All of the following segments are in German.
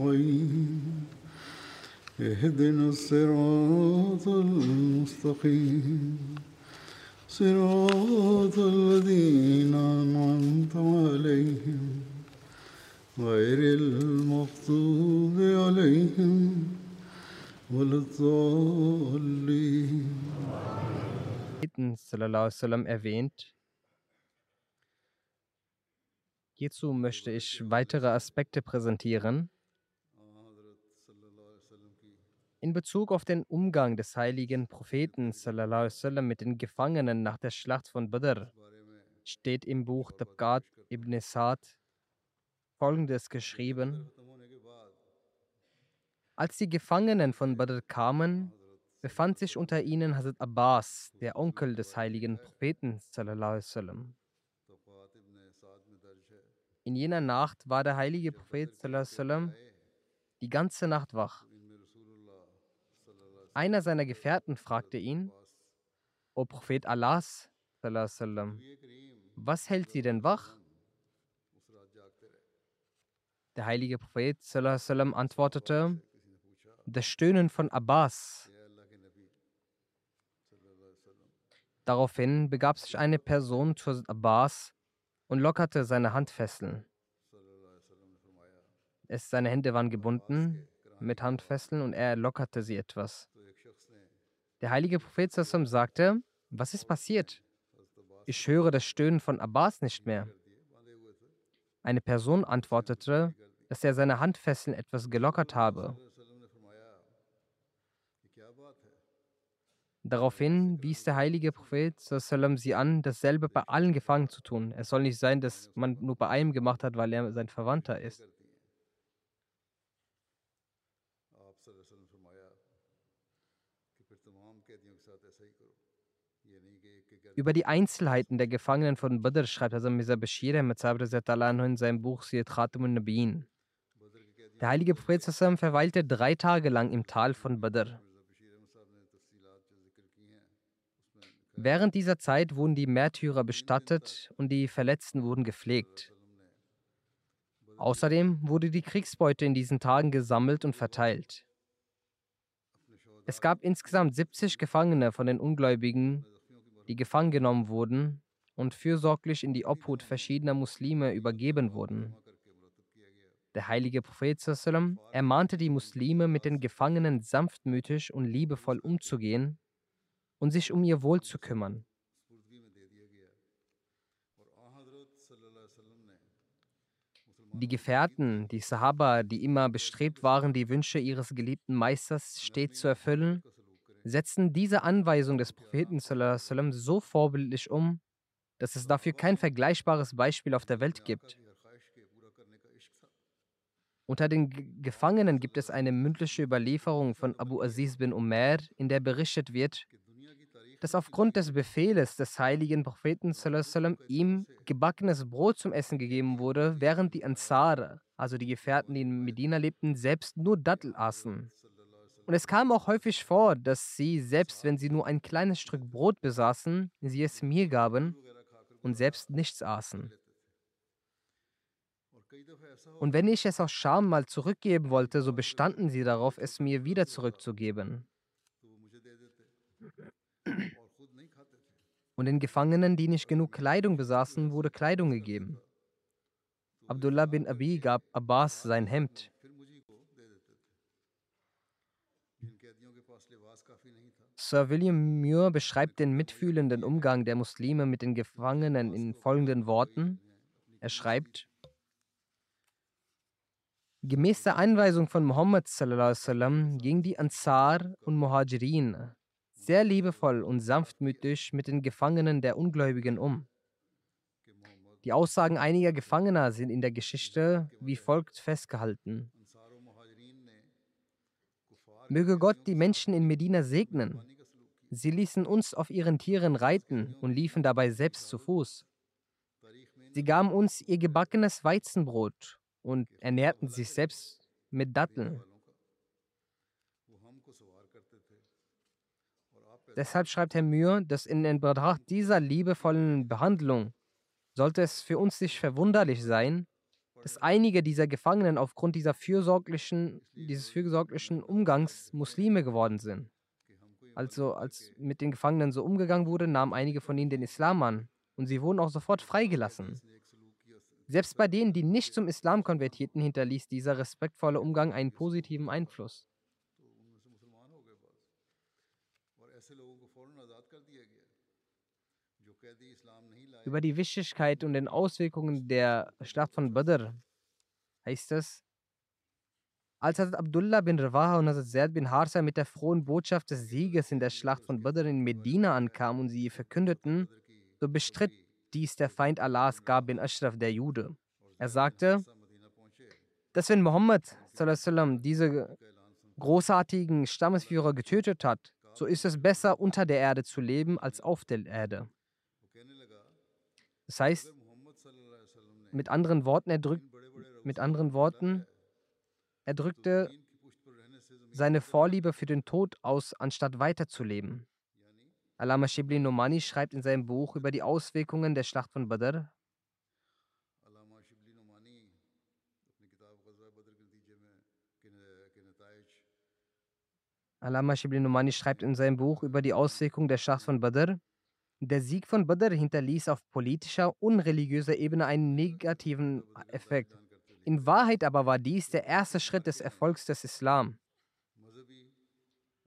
نستعين اهدنا الصراط المستقيم صراط الذين أنعمت عليهم غير المغضوب عليهم ولا الضالين sallallahu alaihi wasallam erwähnt. Hierzu möchte ich weitere Aspekte präsentieren. in Bezug auf den Umgang des heiligen Propheten wasallam mit den Gefangenen nach der Schlacht von Badr steht im Buch Tabqat ibn Sa'd folgendes geschrieben. Als die Gefangenen von Badr kamen, befand sich unter ihnen Hazrat Abbas, der Onkel des heiligen Propheten wasallam. In jener Nacht war der heilige Prophet wasallam die ganze Nacht wach. Einer seiner Gefährten fragte ihn, O Prophet Allahs, was hält Sie denn wach? Der heilige Prophet antwortete, das Stöhnen von Abbas. Daraufhin begab sich eine Person zu Abbas und lockerte seine Handfesseln. Es, seine Hände waren gebunden mit Handfesseln und er lockerte sie etwas. Der heilige Prophet Sassam sagte, was ist passiert? Ich höre das Stöhnen von Abbas nicht mehr. Eine Person antwortete, dass er seine Handfesseln etwas gelockert habe. Daraufhin wies der heilige Prophet sie an, dasselbe bei allen Gefangenen zu tun. Es soll nicht sein, dass man nur bei einem gemacht hat, weil er sein Verwandter ist. Über die Einzelheiten der Gefangenen von Badr schreibt Hazrat Mirza Bashir in seinem Buch Siyat Khatamun Nabiin. Der heilige Prophet sallam, verweilte drei Tage lang im Tal von Badr. Während dieser Zeit wurden die Märtyrer bestattet und die Verletzten wurden gepflegt. Außerdem wurde die Kriegsbeute in diesen Tagen gesammelt und verteilt. Es gab insgesamt 70 Gefangene von den Ungläubigen, die gefangen genommen wurden und fürsorglich in die Obhut verschiedener Muslime übergeben wurden. Der heilige Prophet sallam, ermahnte die Muslime, mit den Gefangenen sanftmütig und liebevoll umzugehen und sich um ihr Wohl zu kümmern. Die Gefährten, die Sahaba, die immer bestrebt waren, die Wünsche ihres geliebten Meisters stets zu erfüllen, setzten diese Anweisung des Propheten so vorbildlich um, dass es dafür kein vergleichbares Beispiel auf der Welt gibt. Unter den G Gefangenen gibt es eine mündliche Überlieferung von Abu Aziz bin Umar, in der berichtet wird, dass aufgrund des Befehles des heiligen Propheten ihm gebackenes Brot zum Essen gegeben wurde, während die Ansar, also die Gefährten, die in Medina lebten, selbst nur Dattel aßen. Und es kam auch häufig vor, dass sie, selbst wenn sie nur ein kleines Stück Brot besaßen, sie es mir gaben und selbst nichts aßen. Und wenn ich es aus Scham mal zurückgeben wollte, so bestanden sie darauf, es mir wieder zurückzugeben. Und den Gefangenen, die nicht genug Kleidung besaßen, wurde Kleidung gegeben. Abdullah bin Abi gab Abbas sein Hemd. Sir William Muir beschreibt den mitfühlenden Umgang der Muslime mit den Gefangenen in folgenden Worten. Er schreibt, Gemäß der Einweisung von Muhammad sallam, ging die Ansar und Muhajirin sehr liebevoll und sanftmütig mit den Gefangenen der Ungläubigen um. Die Aussagen einiger Gefangener sind in der Geschichte wie folgt festgehalten. Möge Gott die Menschen in Medina segnen. Sie ließen uns auf ihren Tieren reiten und liefen dabei selbst zu Fuß. Sie gaben uns ihr gebackenes Weizenbrot und ernährten sich selbst mit Datteln. Deshalb schreibt Herr Mühr, dass in Betracht dieser liebevollen Behandlung sollte es für uns nicht verwunderlich sein, dass einige dieser Gefangenen aufgrund dieser fürsorglichen, dieses fürsorglichen Umgangs Muslime geworden sind. Also als mit den Gefangenen so umgegangen wurde, nahmen einige von ihnen den Islam an und sie wurden auch sofort freigelassen. Selbst bei denen, die nicht zum Islam konvertierten, hinterließ dieser respektvolle Umgang einen positiven Einfluss. Über die Wichtigkeit und den Auswirkungen der Schlacht von Badr heißt es, als Hazrat Abdullah bin Rawaha und Hazrat Zaid bin Harsa mit der frohen Botschaft des Sieges in der Schlacht von Badr in Medina ankamen und sie verkündeten, so bestritt dies der Feind Allahs Gab bin Ashraf, der Jude. Er sagte, dass wenn Muhammad diese großartigen Stammesführer getötet hat, so ist es besser, unter der Erde zu leben, als auf der Erde. Das heißt, mit anderen Worten, er drückt, mit anderen Worten, er drückte seine Vorliebe für den Tod aus, anstatt weiterzuleben. Alama Shibli Nomani schreibt in seinem Buch über die Auswirkungen der Schlacht von Badr. Alama Shibli Nomani schreibt in seinem Buch über die Auswirkungen der Schlacht von Badr. Der Sieg von Badr hinterließ auf politischer und religiöser Ebene einen negativen Effekt. In Wahrheit aber war dies der erste Schritt des Erfolgs des Islam.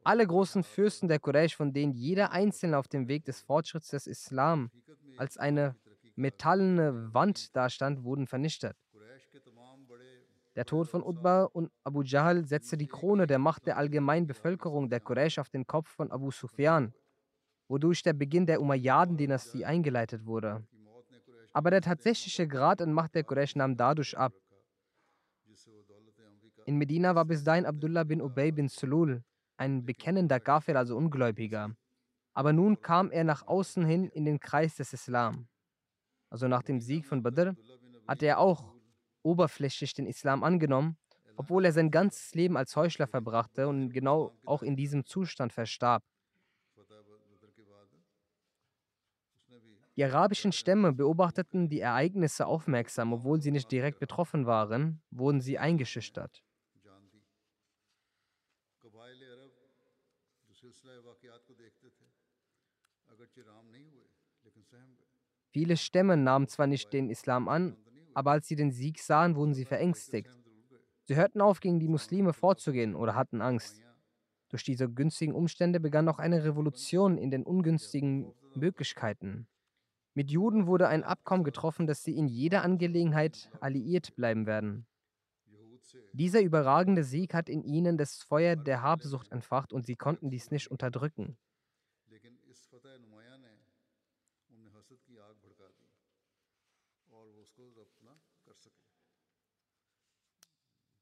Alle großen Fürsten der Quraysh, von denen jeder einzelne auf dem Weg des Fortschritts des Islam als eine metallene Wand dastand, wurden vernichtet. Der Tod von Utbah und Abu Jahl setzte die Krone der Macht der allgemeinen Bevölkerung der Quraysh auf den Kopf von Abu Sufyan wodurch der Beginn der Umayyaden-Dynastie eingeleitet wurde. Aber der tatsächliche Grad an Macht der Quraysh nahm dadurch ab. In Medina war bis dahin Abdullah bin Ubay bin Sulul, ein bekennender Kafir, also Ungläubiger. Aber nun kam er nach außen hin in den Kreis des Islam. Also nach dem Sieg von Badr hatte er auch oberflächlich den Islam angenommen, obwohl er sein ganzes Leben als Heuchler verbrachte und genau auch in diesem Zustand verstarb. Die arabischen Stämme beobachteten die Ereignisse aufmerksam, obwohl sie nicht direkt betroffen waren, wurden sie eingeschüchtert. Viele Stämme nahmen zwar nicht den Islam an, aber als sie den Sieg sahen, wurden sie verängstigt. Sie hörten auf, gegen die Muslime vorzugehen oder hatten Angst. Durch diese günstigen Umstände begann auch eine Revolution in den ungünstigen Möglichkeiten. Mit Juden wurde ein Abkommen getroffen, dass sie in jeder Angelegenheit alliiert bleiben werden. Dieser überragende Sieg hat in ihnen das Feuer der Habsucht entfacht und sie konnten dies nicht unterdrücken.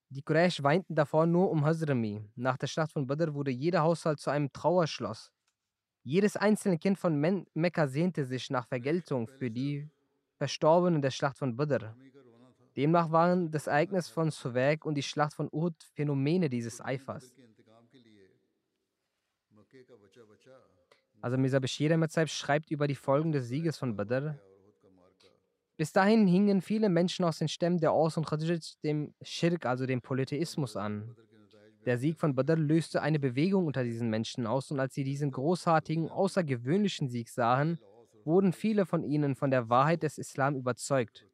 Die Quraysh weinten davor nur um Hazrami. Nach der Schlacht von Badr wurde jeder Haushalt zu einem Trauerschloss. Jedes einzelne Kind von Men Mekka sehnte sich nach Vergeltung für die Verstorbenen der Schlacht von Badr. Demnach waren das Ereignis von Suwag und die Schlacht von Uhud Phänomene dieses Eifers. Also Mirza Bashir schreibt über die Folgen des Sieges von Badr. Bis dahin hingen viele Menschen aus den Stämmen der Aus und Khadij dem Shirk, also dem Polytheismus an. Der Sieg von Badr löste eine Bewegung unter diesen Menschen aus und als sie diesen großartigen, außergewöhnlichen Sieg sahen, wurden viele von ihnen von der Wahrheit des Islam überzeugt.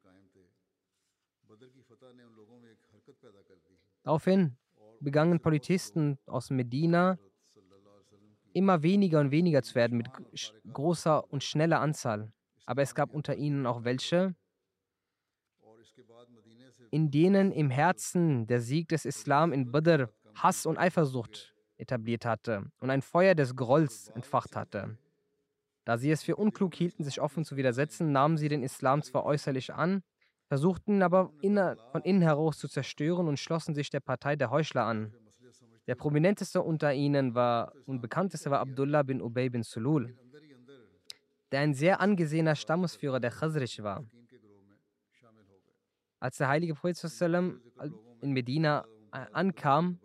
Daraufhin begannen Politisten aus Medina immer weniger und weniger zu werden mit großer und schneller Anzahl. Aber es gab unter ihnen auch welche, in denen im Herzen der Sieg des Islam in Badr Hass und Eifersucht etabliert hatte und ein Feuer des Grolls entfacht hatte. Da sie es für unklug hielten, sich offen zu widersetzen, nahmen sie den Islam zwar äußerlich an, versuchten aber von innen heraus zu zerstören und schlossen sich der Partei der Heuchler an. Der prominenteste unter ihnen war und bekannteste war Abdullah bin Ubay bin Sulul, der ein sehr angesehener Stammesführer der Khazraj war. Als der heilige Prophet in Medina ankam,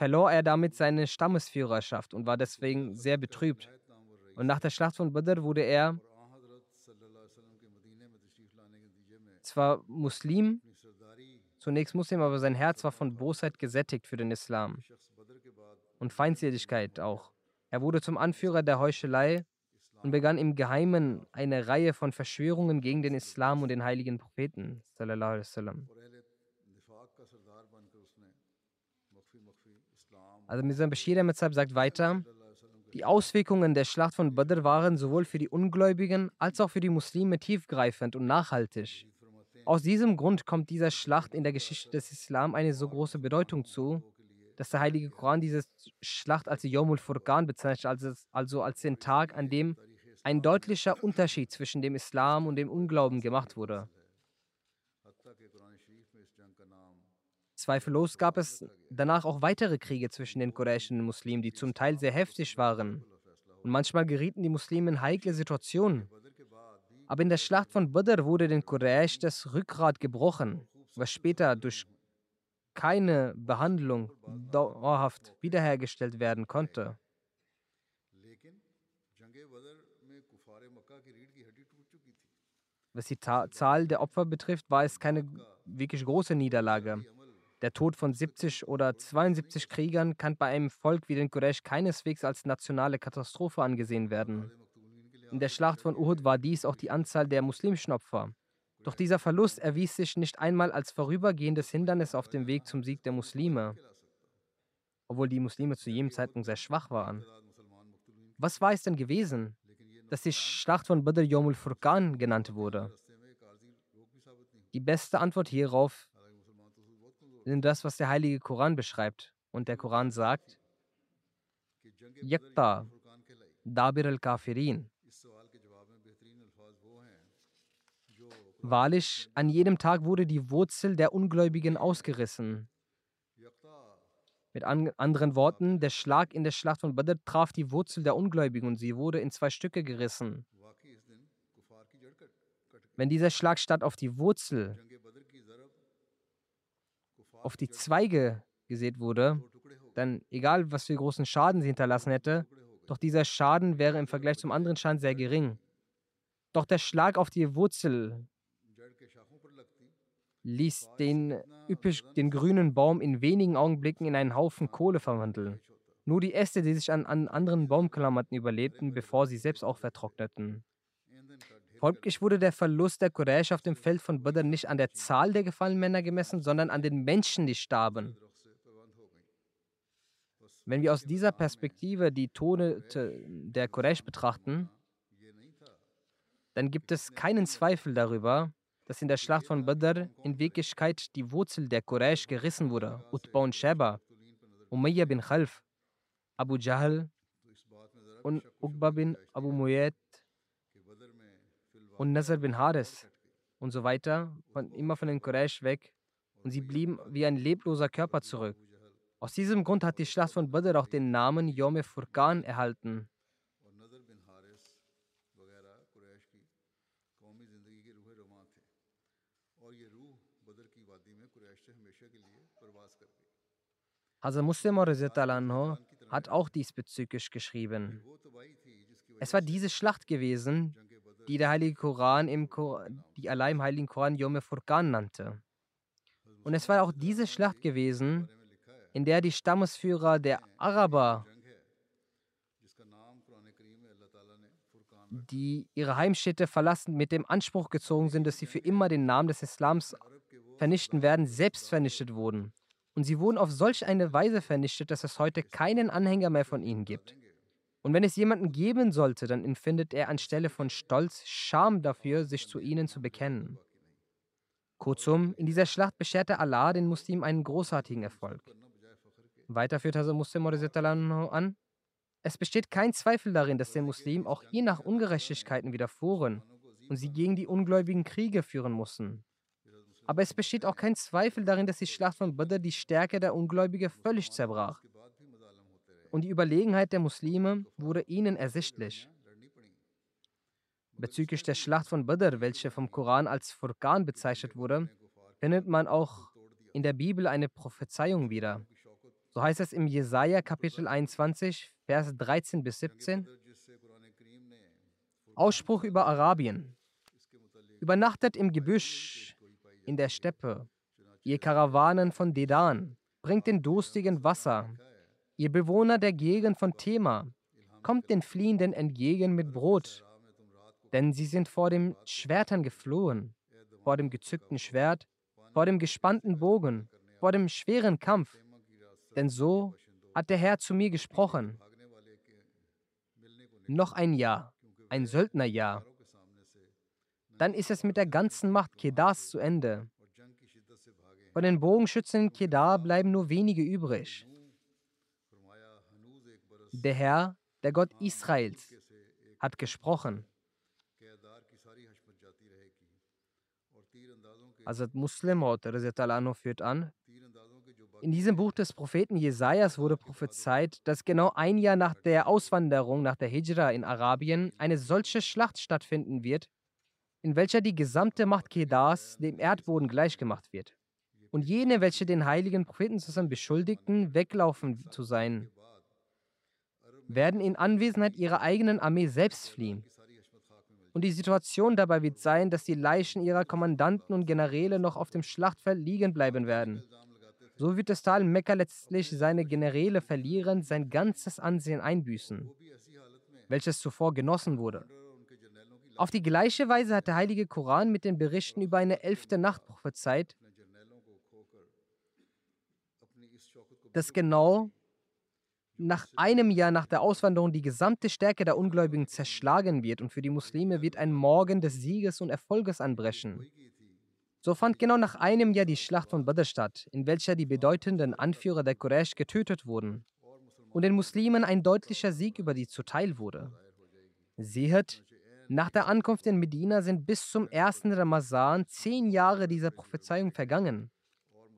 verlor er damit seine Stammesführerschaft und war deswegen sehr betrübt. Und nach der Schlacht von Badr wurde er zwar Muslim, zunächst Muslim, aber sein Herz war von Bosheit gesättigt für den Islam und Feindseligkeit auch. Er wurde zum Anführer der Heuchelei und begann im Geheimen eine Reihe von Verschwörungen gegen den Islam und den heiligen Propheten alaihi wasallam. Also Mirza Bashir sagt weiter, die Auswirkungen der Schlacht von Badr waren sowohl für die Ungläubigen als auch für die Muslime tiefgreifend und nachhaltig. Aus diesem Grund kommt dieser Schlacht in der Geschichte des Islam eine so große Bedeutung zu, dass der Heilige Koran diese Schlacht als Yomul Furqan bezeichnet, also als den Tag, an dem ein deutlicher Unterschied zwischen dem Islam und dem Unglauben gemacht wurde. Zweifellos gab es danach auch weitere Kriege zwischen den den Muslimen, die zum Teil sehr heftig waren. Und manchmal gerieten die Muslime in heikle Situationen. Aber in der Schlacht von Badr wurde den Quraysh das Rückgrat gebrochen, was später durch keine Behandlung dauerhaft wiederhergestellt werden konnte. Was die Ta Zahl der Opfer betrifft, war es keine wirklich große Niederlage. Der Tod von 70 oder 72 Kriegern kann bei einem Volk wie den Quraysh keineswegs als nationale Katastrophe angesehen werden. In der Schlacht von Uhud war dies auch die Anzahl der muslimischen Opfer. Doch dieser Verlust erwies sich nicht einmal als vorübergehendes Hindernis auf dem Weg zum Sieg der Muslime, obwohl die Muslime zu jedem Zeitpunkt sehr schwach waren. Was war es denn gewesen, dass die Schlacht von Badr Yomul Furqan genannt wurde? Die beste Antwort hierauf sind das, was der heilige Koran beschreibt. Und der Koran sagt, Yakta, Dabir al-Kafirin. Wahrlich, an jedem Tag wurde die Wurzel der Ungläubigen ausgerissen. Mit an anderen Worten, der Schlag in der Schlacht von Badr traf die Wurzel der Ungläubigen und sie wurde in zwei Stücke gerissen. Wenn dieser Schlag statt auf die Wurzel, auf die Zweige gesät wurde, dann egal, was für großen Schaden sie hinterlassen hätte, doch dieser Schaden wäre im Vergleich zum anderen Schaden sehr gering. Doch der Schlag auf die Wurzel ließ den, üppig, den grünen Baum in wenigen Augenblicken in einen Haufen Kohle verwandeln. Nur die Äste, die sich an, an anderen Baum klammerten, überlebten, bevor sie selbst auch vertrockneten. Folglich wurde der Verlust der Quraysh auf dem Feld von Badr nicht an der Zahl der gefallenen Männer gemessen, sondern an den Menschen, die starben. Wenn wir aus dieser Perspektive die Tode der Quraysh betrachten, dann gibt es keinen Zweifel darüber, dass in der Schlacht von Badr in Wirklichkeit die Wurzel der Quraysh gerissen wurde. Utba und Sheba, Umayyah bin Khalf, Abu Jahl und Uqba bin Abu Muyayd und Nazar bin Haris und so weiter, von, immer von den Quraysh weg. Und sie blieben wie ein lebloser Körper zurück. Aus diesem Grund hat die Schlacht von Badr auch den Namen Yom Furqan erhalten. Hazrat Muslim anhu hat auch diesbezüglich geschrieben. Es war diese Schlacht gewesen, die der Heilige Koran im Kor die Allah im Heiligen Koran Yom Furqan nannte. Und es war auch diese Schlacht gewesen, in der die Stammesführer der Araber, die ihre Heimstätte verlassen, mit dem Anspruch gezogen sind, dass sie für immer den Namen des Islams vernichten werden, selbst vernichtet wurden. Und sie wurden auf solch eine Weise vernichtet, dass es heute keinen Anhänger mehr von ihnen gibt. Und wenn es jemanden geben sollte, dann empfindet er anstelle von Stolz Scham dafür, sich zu ihnen zu bekennen. Kurzum, in dieser Schlacht bescherte Allah den Muslimen einen großartigen Erfolg. Weiter führt Hazrat Muslim an, es besteht kein Zweifel darin, dass den Muslimen auch je nach Ungerechtigkeiten widerfuhren und sie gegen die Ungläubigen Kriege führen mussten. Aber es besteht auch kein Zweifel darin, dass die Schlacht von Badr die Stärke der Ungläubigen völlig zerbrach. Und die Überlegenheit der Muslime wurde ihnen ersichtlich. Bezüglich der Schlacht von Badr, welche vom Koran als Furqan bezeichnet wurde, findet man auch in der Bibel eine Prophezeiung wieder. So heißt es im Jesaja Kapitel 21, Vers 13 bis 17. Ausspruch über Arabien. Übernachtet im Gebüsch, in der Steppe, ihr Karawanen von Dedan, bringt den Durstigen Wasser. Ihr Bewohner der Gegend von Thema, kommt den Fliehenden entgegen mit Brot. Denn sie sind vor den Schwertern geflohen, vor dem gezückten Schwert, vor dem gespannten Bogen, vor dem schweren Kampf. Denn so hat der Herr zu mir gesprochen. Noch ein Jahr, ein Söldnerjahr, dann ist es mit der ganzen Macht Kedars zu Ende. Von den Bogenschützen in Kedar bleiben nur wenige übrig. Der Herr, der Gott Israels, hat gesprochen. Also Muslim führt an, in diesem Buch des Propheten Jesajas wurde prophezeit, dass genau ein Jahr nach der Auswanderung, nach der Hijra in Arabien, eine solche Schlacht stattfinden wird, in welcher die gesamte Macht Kedars dem Erdboden gleichgemacht wird. Und jene, welche den heiligen Propheten zusammen beschuldigten, weglaufen zu sein, werden in Anwesenheit ihrer eigenen Armee selbst fliehen. Und die Situation dabei wird sein, dass die Leichen ihrer Kommandanten und Generäle noch auf dem Schlachtfeld liegen bleiben werden. So wird das Tal Mekka letztlich seine Generäle verlieren, sein ganzes Ansehen einbüßen, welches zuvor genossen wurde. Auf die gleiche Weise hat der Heilige Koran mit den Berichten über eine elfte Nacht prophezeit, dass genau nach einem Jahr nach der Auswanderung die gesamte Stärke der Ungläubigen zerschlagen wird und für die Muslime wird ein Morgen des Sieges und Erfolges anbrechen. So fand genau nach einem Jahr die Schlacht von Badr statt, in welcher die bedeutenden Anführer der Quraysh getötet wurden und den Muslimen ein deutlicher Sieg über die zuteil wurde. Sehet, nach der Ankunft in Medina sind bis zum ersten Ramazan zehn Jahre dieser Prophezeiung vergangen.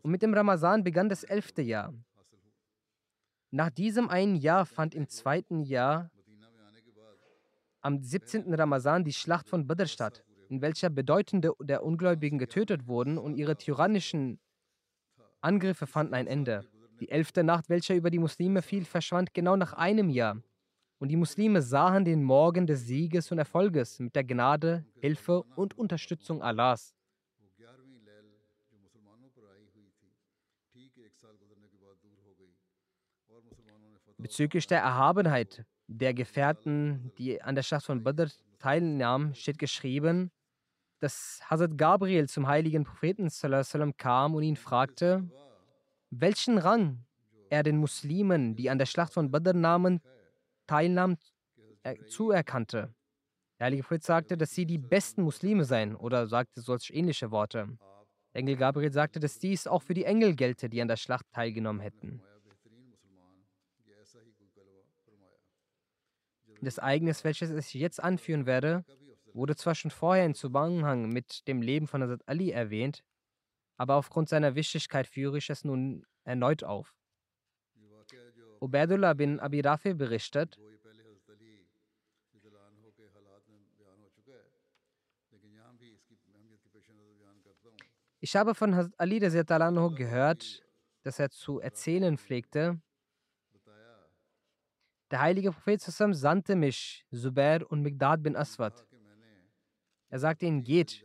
Und mit dem Ramazan begann das elfte Jahr. Nach diesem einen Jahr fand im zweiten Jahr am 17. Ramazan die Schlacht von Badr statt, in welcher Bedeutende der Ungläubigen getötet wurden und ihre tyrannischen Angriffe fanden ein Ende. Die elfte Nacht, welche über die Muslime fiel, verschwand genau nach einem Jahr. Und die Muslime sahen den Morgen des Sieges und Erfolges mit der Gnade, Hilfe und Unterstützung Allahs. Bezüglich der Erhabenheit der Gefährten, die an der Schlacht von Badr teilnahmen, steht geschrieben, dass Hazrat Gabriel zum heiligen Propheten kam und ihn fragte, welchen Rang er den Muslimen, die an der Schlacht von Badr nahmen, teilnahm, zuerkannte. Der heilige Prophet sagte, dass sie die besten Muslime seien oder sagte solch ähnliche Worte. Der Engel Gabriel sagte, dass dies auch für die Engel gelte, die an der Schlacht teilgenommen hätten. Das Ereignis, welches ich jetzt anführen werde, wurde zwar schon vorher in Zusammenhang mit dem Leben von Hazrat Ali erwähnt, aber aufgrund seiner Wichtigkeit führe ich es nun erneut auf. Ubaidullah bin Abi Rafi berichtet, Ich habe von Hazrat Ali gehört, dass er zu erzählen pflegte, der heilige Prophet sandte mich, Zubair und Migdad bin Aswad. Er sagte ihnen, geht.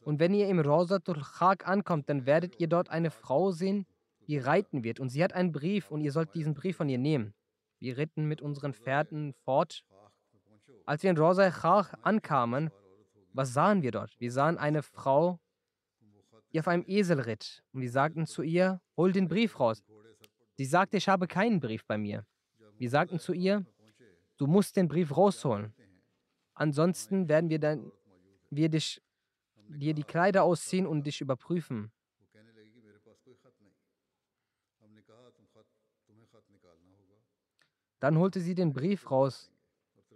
Und wenn ihr im Rawzatul Khak ankommt, dann werdet ihr dort eine Frau sehen, die reiten wird. Und sie hat einen Brief und ihr sollt diesen Brief von ihr nehmen. Wir ritten mit unseren Pferden fort. Als wir in Rawza Khak ankamen, was sahen wir dort? Wir sahen eine Frau, die auf einem Esel ritt. Und wir sagten zu ihr, hol den Brief raus. Sie sagte, ich habe keinen Brief bei mir. Wir sagten zu ihr, du musst den Brief rausholen. Ansonsten werden wir, dann, wir dich, dir die Kleider ausziehen und dich überprüfen. Dann holte sie den Brief raus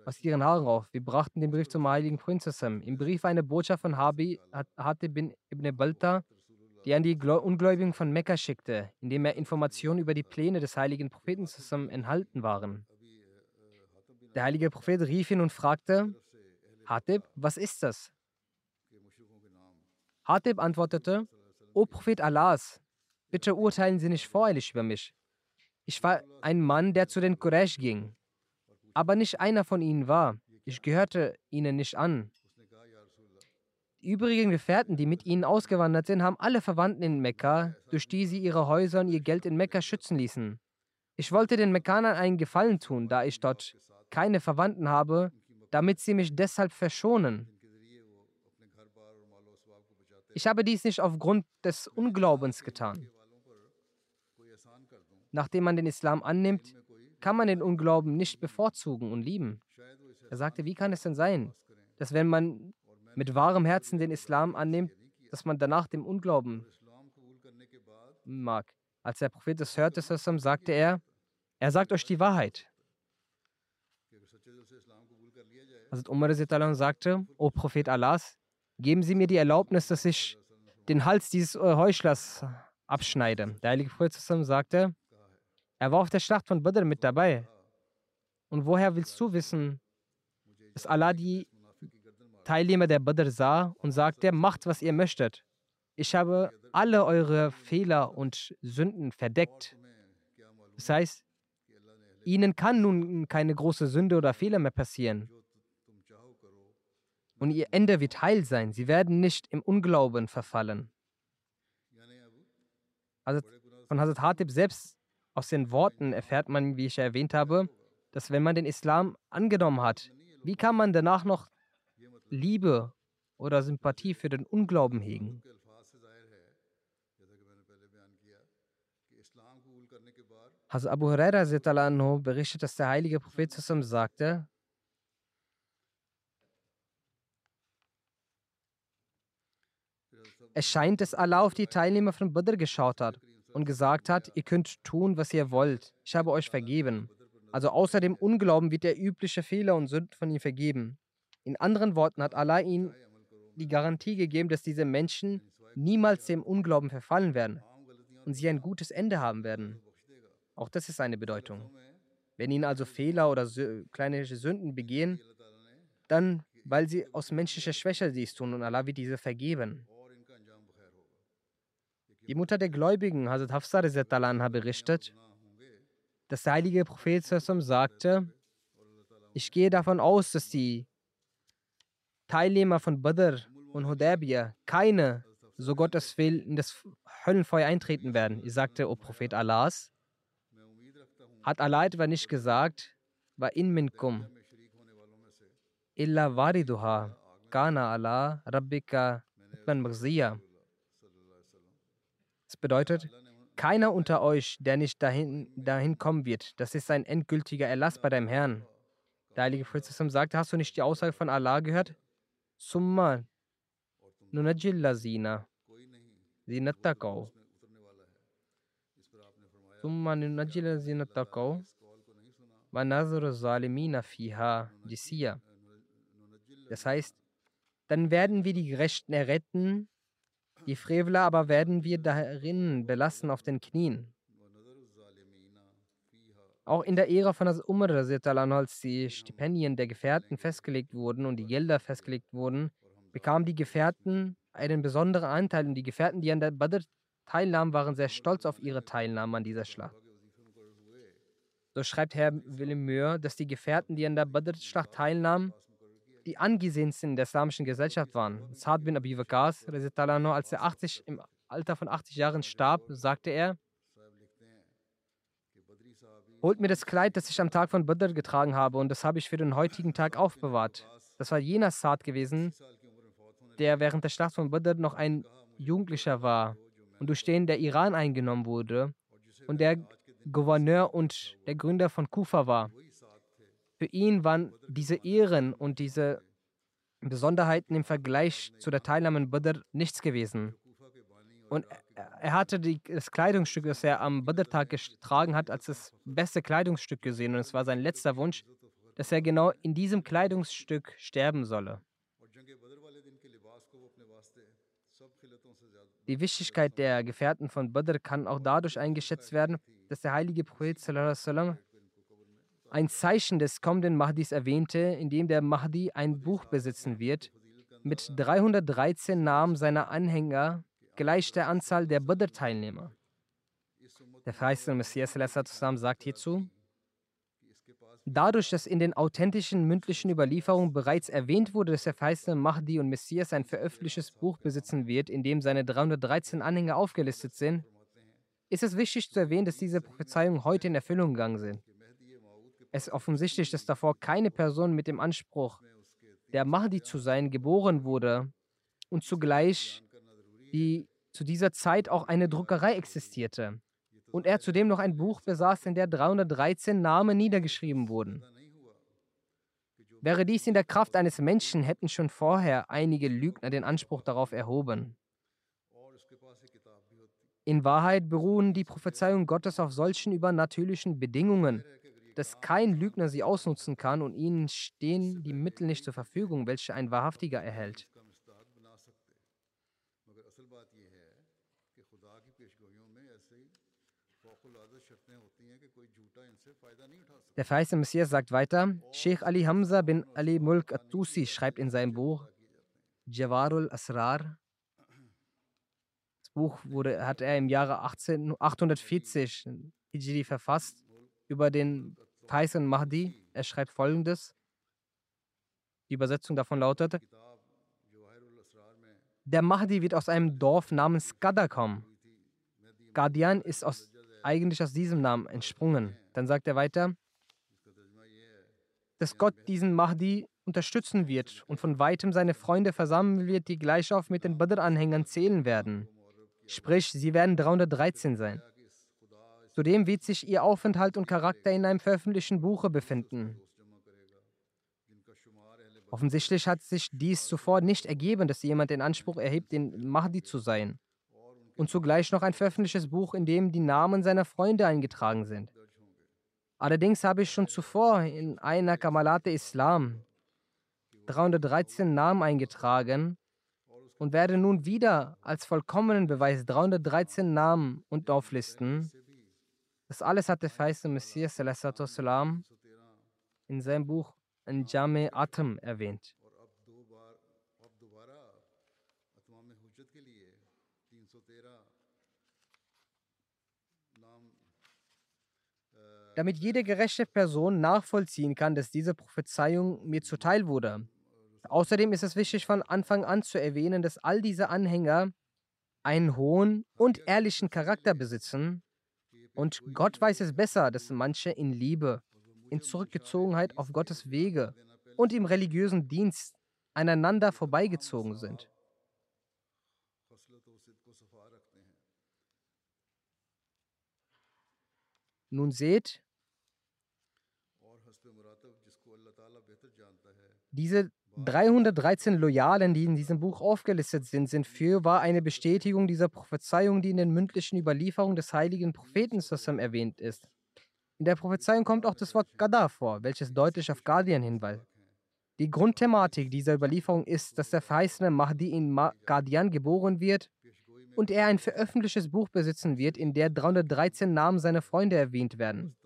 aus ihren Haaren auf. Wir brachten den Brief zum heiligen Prinzessin. Im Brief eine Botschaft von Habi, Hatib bin Ibn Balta, die an die Gläu- Ungläubigen von Mekka schickte, in dem er Informationen über die Pläne des heiligen Propheten zusammen enthalten waren. Der heilige Prophet rief ihn und fragte, Hatib, was ist das? Hatib antwortete, O Prophet Allahs, bitte urteilen Sie nicht voreilig über mich. Ich war ein Mann, der zu den Quraysh ging, aber nicht einer von ihnen war. Ich gehörte ihnen nicht an. Die übrigen Gefährten, die mit ihnen ausgewandert sind, haben alle Verwandten in Mekka, durch die sie ihre Häuser und ihr Geld in Mekka schützen ließen. Ich wollte den Mekkanern einen Gefallen tun, da ich dort keine Verwandten habe, damit sie mich deshalb verschonen. Ich habe dies nicht aufgrund des Unglaubens getan. Nachdem man den Islam annimmt, kann man den Unglauben nicht bevorzugen und lieben. Er sagte, wie kann es denn sein, dass wenn man mit wahrem Herzen den Islam annimmt, dass man danach dem Unglauben mag. Als der Prophet das hörte, sagte er, er sagt euch die Wahrheit. Also Umar sagte, O Prophet Allahs, geben Sie mir die Erlaubnis, dass ich den Hals dieses äh, Heuchlers abschneide. Der heilige Prophet sagte, er war auf der Schlacht von Badr mit dabei. Und woher willst du wissen, dass Allah die Teilnehmer der Badr sah und sagte, macht, was ihr möchtet. Ich habe alle eure Fehler und Sünden verdeckt. Das heißt, ihnen kann nun keine große Sünde oder Fehler mehr passieren. Und ihr Ende wird heil sein. Sie werden nicht im Unglauben verfallen. Also von Hazrat Hatib selbst aus den Worten erfährt man, wie ich erwähnt habe, dass wenn man den Islam angenommen hat, wie kann man danach noch Liebe oder Sympathie für den Unglauben hegen? Hazrat Abu Huraira berichtet, dass der heilige Prophet zusammen sagte, es scheint, dass Allah auf die Teilnehmer von Badr geschaut hat und gesagt hat, ihr könnt tun, was ihr wollt. Ich habe euch vergeben. Also außer dem Unglauben wird der übliche Fehler und Sünden von ihnen vergeben. In anderen Worten hat Allah ihnen die Garantie gegeben, dass diese Menschen niemals dem Unglauben verfallen werden und sie ein gutes Ende haben werden. Auch das ist eine Bedeutung. Wenn ihnen also Fehler oder kleine Sünden begehen, dann, weil sie aus menschlicher Schwäche dies tun und Allah wird diese vergeben. Die Mutter der Gläubigen, Hazrat Hafsa anha, berichtet, dass der heilige Prophet sagte, ich gehe davon aus, dass die Teilnehmer von Badr und Hudaybiyah keine, so Gottes will, in das Höllenfeuer eintreten werden. Ich sagte, O Prophet Allahs, hat Allah etwa nicht gesagt, wa in minkum illa wariduha kana ala rabbika maghziya. Das bedeutet, keiner unter euch, der nicht dahin, dahin kommen wird. Das ist ein endgültiger Erlass bei deinem Herrn. Der heilige Prophet sagte, hast du nicht die Aussage von Allah gehört? Summa nunajilla zina zinattakau. Summa nunajilla zinattakau wa nazru zalimina fiha jisiya. Das heißt, dann werden wir die Gerechten erretten, die Freveler aber werden wir darin belassen auf den Knien. Auch in der Ära von Hazrat Umar, als die Stipendien der Gefährten festgelegt wurden und die Gelder festgelegt wurden, bekamen die Gefährten einen besonderen Anteil und die Gefährten, die an der Badr teilnahmen, waren sehr stolz auf ihre Teilnahme an dieser Schlacht. So schreibt Herr Willem Möhr, dass die Gefährten, die an der Badr-Schlacht teilnahmen, die angesehensten in der islamischen Gesellschaft waren. Saad bin Abi Waqas, als er 80, im Alter von 80 Jahren starb, sagte er, Holt mir das Kleid, das ich am Tag von Badr getragen habe, und das habe ich für den heutigen Tag aufbewahrt. Das war jener Saad gewesen, der während der Schlacht von Badr noch ein Jugendlicher war und durch den der Iran eingenommen wurde und der Gouverneur und der Gründer von Kufa war. Für ihn waren diese Ehren und diese Besonderheiten im Vergleich zu der Teilnahme an Badr nichts gewesen. Und er hatte die, das Kleidungsstück, das er am Badr-Tag getragen hat, als das beste Kleidungsstück gesehen. Und es war sein letzter Wunsch, dass er genau in diesem Kleidungsstück sterben solle. Die Wichtigkeit der Gefährten von Badr kann auch dadurch eingeschätzt werden, dass der heilige Prophet sallam, ein Zeichen des kommenden Mahdis erwähnte, in dem der Mahdi ein Buch besitzen wird, mit 313 Namen seiner Anhänger, gleich der Anzahl der Badr-Teilnehmer. Der verheißene Messias sagt hierzu, Dadurch, dass in den authentischen mündlichen Überlieferungen bereits erwähnt wurde, dass der verheißene Mahdi und Messias ein veröffentlichtes Buch besitzen wird, in dem seine 313 Anhänger aufgelistet sind, ist es wichtig zu erwähnen, dass diese Prophezeiungen heute in Erfüllung gegangen sind. Es ist offensichtlich, dass davor keine Person mit dem Anspruch, der Mahdi zu sein, geboren wurde und zugleich die zu dieser Zeit auch eine Druckerei existierte und er zudem noch ein Buch besaß, in der 313 Namen niedergeschrieben wurden. Wäre dies in der Kraft eines Menschen, hätten schon vorher einige Lügner den Anspruch darauf erhoben. In Wahrheit beruhen die Prophezeiungen Gottes auf solchen übernatürlichen Bedingungen, dass kein Lügner sie ausnutzen kann und ihnen stehen die Mittel nicht zur Verfügung, welche ein Wahrhaftiger erhält. Der verheißene Messias sagt weiter, Sheikh Ali Hamza bin Ali Mulk At-Tusi schreibt in seinem Buch Jawarul Asrar, das Buch wurde, hat er im Jahre 18, 840 Hijri verfasst, über den verheißenen Mahdi. Er schreibt folgendes, die Übersetzung davon lautet, der Mahdi wird aus einem Dorf namens Qadar kommen. Qadian ist aus eigentlich aus diesem Namen entsprungen. Dann sagt er weiter, dass Gott diesen Mahdi unterstützen wird und von weitem seine Freunde versammeln wird, die gleich auf mit den Badr-Anhängern zählen werden. Sprich, sie werden 313 sein. Zudem wird sich ihr Aufenthalt und Charakter in einem veröffentlichten Buche befinden. Offensichtlich hat sich dies zuvor nicht ergeben, dass jemand den Anspruch erhebt, den Mahdi zu sein und zugleich noch ein veröffentlichtes Buch, in dem die Namen seiner Freunde eingetragen sind. Allerdings habe ich schon zuvor in einer Kamalate Islam 313 Namen eingetragen und werde nun wieder als vollkommenen Beweis 313 Namen und auflisten. Das alles hat der feiste Messias in seinem Buch Anjame Atem erwähnt. Damit jede gerechte Person nachvollziehen kann, dass diese Prophezeiung mir zuteil wurde. Außerdem ist es wichtig, von Anfang an zu erwähnen, dass all diese Anhänger einen hohen und ehrlichen Charakter besitzen. Und Gott weiß es besser, dass manche in Liebe, in Zurückgezogenheit auf Gottes Wege und im religiösen Dienst aneinander vorbeigezogen sind. Nun seht, diese 313 Loyalen, die in diesem Buch aufgelistet sind, sind fürwahr eine Bestätigung dieser Prophezeiung, die in den mündlichen Überlieferungen des heiligen Propheten Sassam erwähnt ist. In der Prophezeiung kommt auch das Wort Gadar vor, welches deutlich auf Guardian hinweist. Die Grundthematik dieser Überlieferung ist, dass der verheißene Mahdi in Guardian geboren wird und er ein veröffentlichtes Buch besitzen wird, in der 313 Namen seiner Freunde erwähnt werden.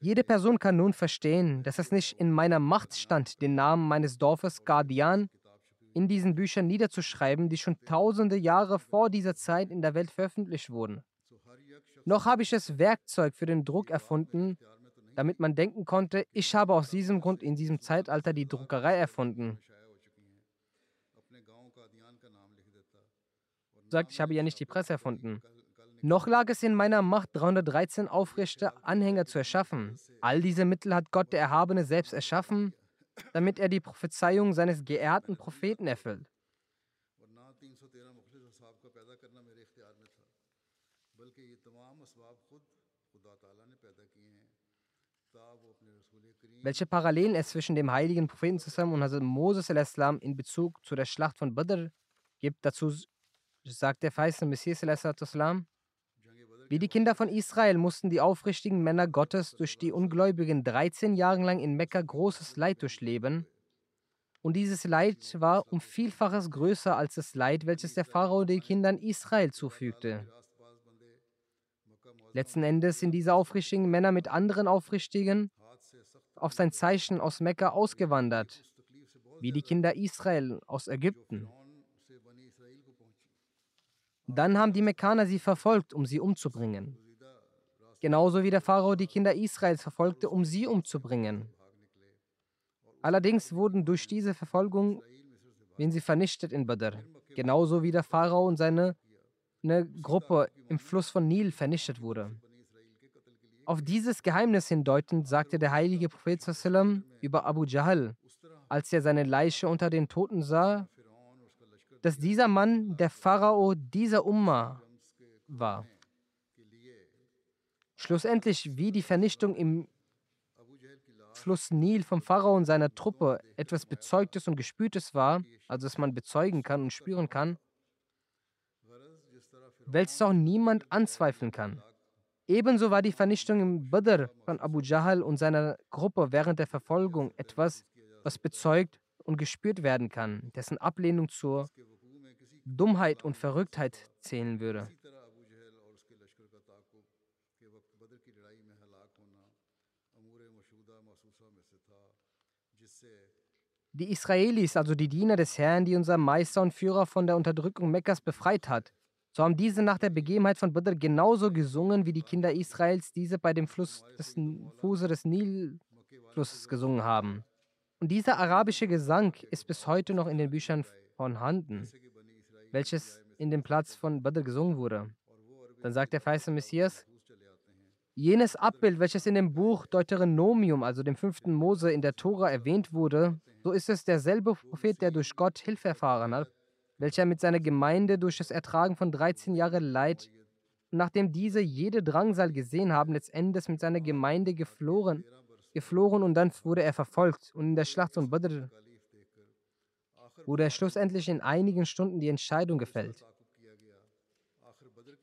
Jede Person kann nun verstehen, dass es nicht in meiner Macht stand, den Namen meines Dorfes Guardian in diesen Büchern niederzuschreiben, die schon tausende Jahre vor dieser Zeit in der Welt veröffentlicht wurden. Noch habe ich das Werkzeug für den Druck erfunden, damit man denken konnte, ich habe aus diesem Grund in diesem Zeitalter die Druckerei erfunden. sagt, ich habe ja nicht die Presse erfunden. Noch lag es in meiner Macht, 313 aufrechte Anhänger zu erschaffen. All diese Mittel hat Gott der Erhabene selbst erschaffen, damit er die Prophezeiung seines geehrten Propheten erfüllt. welche Parallelen es zwischen dem heiligen Propheten zusammen und Hazrat Moses al-Islam in Bezug zu der Schlacht von Badr gibt. Dazu sagt der feiste Messias al-Islam, wie die Kinder von Israel mussten die aufrichtigen Männer Gottes durch die Ungläubigen 13 Jahre lang in Mekka großes Leid durchleben. Und dieses Leid war um Vielfaches größer als das Leid, welches der Pharao den Kindern Israel zufügte. Letzten Endes sind diese aufrichtigen Männer mit anderen Aufrichtigen auf sein Zeichen aus Mekka ausgewandert, wie die Kinder Israel aus Ägypten. Dann haben die Mekkaner sie verfolgt, um sie umzubringen. Genauso wie der Pharao die Kinder Israels verfolgte, um sie umzubringen. Allerdings wurden durch diese Verfolgung werden sie vernichtet in Badr. Genauso wie der Pharao und seine eine Gruppe im Fluss von Nil vernichtet wurde. Auf dieses Geheimnis hindeutend sagte der heilige Prophet über Abu Jahl, als er seine Leiche unter den Toten sah, dass dieser Mann der Pharao dieser Umma war. Schlussendlich, wie die Vernichtung im Fluss Nil vom Pharao und seiner Truppe etwas Bezeugtes und Gespürtes war, also dass man bezeugen kann und spüren kann, welches auch niemand anzweifeln kann. Ebenso war die Vernichtung im Badr von Abu Jahl und seiner Gruppe während der Verfolgung etwas, was bezeugt und gespürt werden kann, dessen Ablehnung zur Dummheit und Verrücktheit zählen würde. Die Israelis, also die Diener des Herrn, die unser Meister und Führer von der Unterdrückung Mekkas befreit hat, so haben diese nach der Begebenheit von Badr genauso gesungen, wie die Kinder Israels diese bei dem Fluss des Fuße des Nilflusses gesungen haben. Und dieser arabische Gesang ist bis heute noch in den Büchern vorhanden, welches in dem Platz von Badr gesungen wurde. Dann sagt der feiste Messias, jenes Abbild, welches in dem Buch Deuteronomium, also dem fünften Mose in der Tora erwähnt wurde, so ist es derselbe Prophet, der durch Gott Hilfe erfahren hat welcher mit seiner Gemeinde durch das Ertragen von 13 Jahren Leid, nachdem diese jede Drangsal gesehen haben, letztendlich mit seiner Gemeinde geflohen, geflohen und dann wurde er verfolgt und in der Schlacht von Badr wurde schlussendlich in einigen Stunden die Entscheidung gefällt.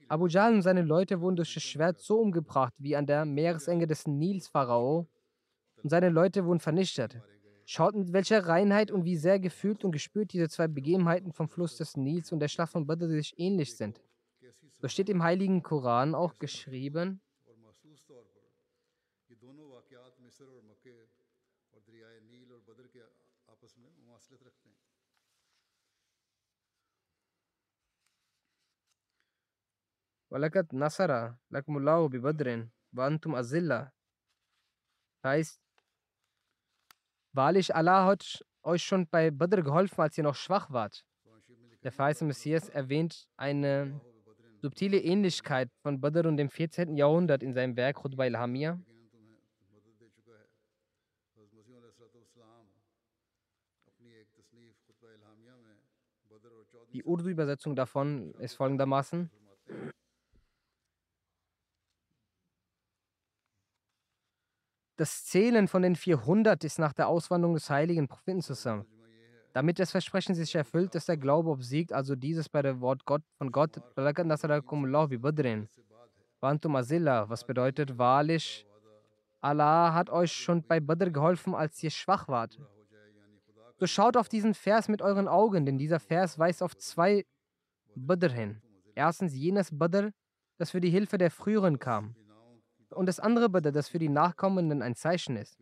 Abu Jahl und seine Leute wurden durch das Schwert so umgebracht wie an der Meeresenge des Nils Pharao und seine Leute wurden vernichtet. Schaut, mit welcher Reinheit und wie sehr gefühlt und gespürt diese zwei Begebenheiten vom Fluss des Nils und der Schlacht von Badr sich ähnlich sind. So steht im Heiligen Koran auch geschrieben, وَلَقَدْ نَصَرَ لَكُمُ اللَّهُ بِبَدْرٍ وَأَنْتُمْ أَذِلَّةٌ Heißt, Wahrlich, Allah hat euch schon bei Badr geholfen, als ihr noch schwach wart. Der verheißte Messias erwähnt eine subtile Ähnlichkeit von Badr und dem 14. Jahrhundert in seinem Werk Khutbah il-Hamia. Die Urdu-Übersetzung davon ist folgendermaßen. Das Zählen von den 400 ist nach der Auswanderung des heiligen Propheten zusammen. Damit das Versprechen sich erfüllt, dass der Glaube obsiegt, also dieses bei dem Wort Gott von Gott, was bedeutet wahrlich, Allah hat euch schon bei Badr geholfen, als ihr schwach wart. So schaut auf diesen Vers mit euren Augen, denn dieser Vers weist auf zwei Badr hin. Erstens jenes Badr, das für die Hilfe der Früheren kam und das andere Badr, das für die Nachkommenden ein Zeichen ist.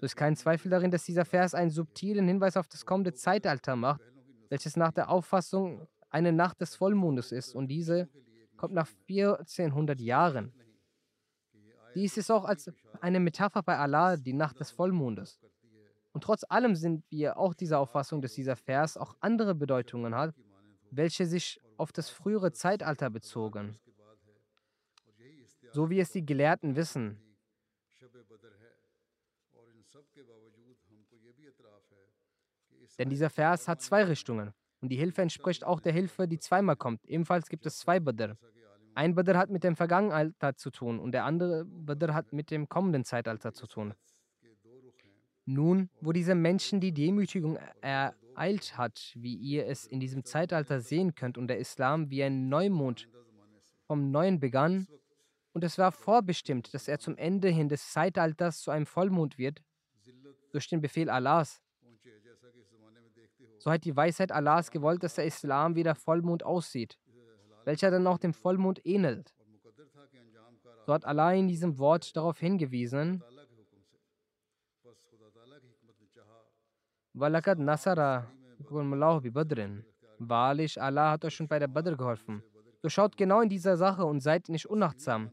So ist kein Zweifel darin, dass dieser Vers einen subtilen Hinweis auf das kommende Zeitalter macht, welches nach der Auffassung eine Nacht des Vollmondes ist und diese kommt nach 1400 Jahren. Dies ist auch als eine Metapher bei Allah, die Nacht des Vollmondes. Und trotz allem sind wir auch dieser Auffassung, dass dieser Vers auch andere Bedeutungen hat, welche sich auf das frühere Zeitalter bezogen so wie es die Gelehrten wissen. Denn dieser Vers hat zwei Richtungen und die Hilfe entspricht auch der Hilfe, die zweimal kommt. Ebenfalls gibt es zwei Badr. Ein Badr hat mit dem vergangenen Alter zu tun und der andere Badr hat mit dem kommenden Zeitalter zu tun. Nun, wo diese Menschen die Demütigung ereilt hat, wie ihr es in diesem Zeitalter sehen könnt, und der Islam wie ein Neumond vom Neuen begann, und es war vorbestimmt, dass er zum Ende hin des Zeitalters zu einem Vollmond wird, durch den Befehl Allahs. So hat die Weisheit Allahs gewollt, dass der Islam wie der Vollmond aussieht, welcher dann auch dem Vollmond ähnelt. So hat Allah in diesem Wort darauf hingewiesen, Walakad Nasara Wahrlich, Allah hat euch schon bei der Badr geholfen. So schaut genau in dieser Sache und seid nicht unachtsam.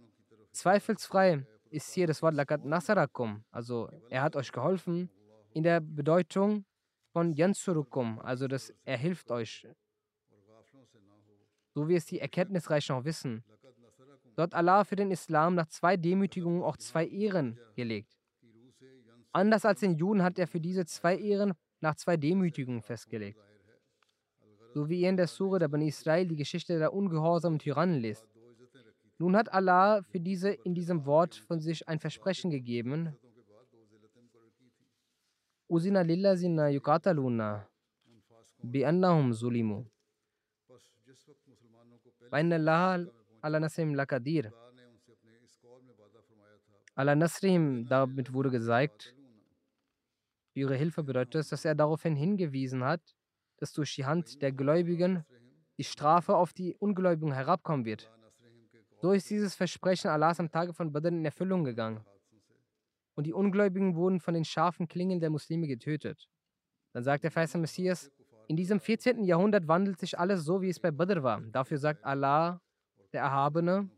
Zweifelsfrei ist hier das Wort Lakat Nasarakum, also er hat euch geholfen, in der Bedeutung von Yansurukum, also dass er hilft euch. So wie es die Erkenntnisreichen auch wissen. Dort Allah für den Islam nach zwei Demütigungen auch zwei Ehren gelegt. Anders als den Juden hat er für diese zwei Ehren nach zwei Demütigungen festgelegt. So wie ihr in der Sure der Bani Israel die Geschichte der ungehorsamen Tyrannen lest. Nun hat Allah für diese in diesem Wort von sich ein Versprechen gegeben. Usina lillazina yukataluna bi'annahum zulimu. Allah Nasrim damit wurde gesagt, ihre Hilfe bedeutet dass er daraufhin hingewiesen hat, dass durch die Hand der Gläubigen die Strafe auf die Ungläubigen herabkommen wird. So ist dieses Versprechen Allahs am Tage von Badr in Erfüllung gegangen. Und die Ungläubigen wurden von den scharfen Klingen der Muslime getötet. Dann sagt der Feist Messias, in diesem 14. Jahrhundert wandelt sich alles so, wie es bei Badr war. Dafür sagt Allah, der Erhabene,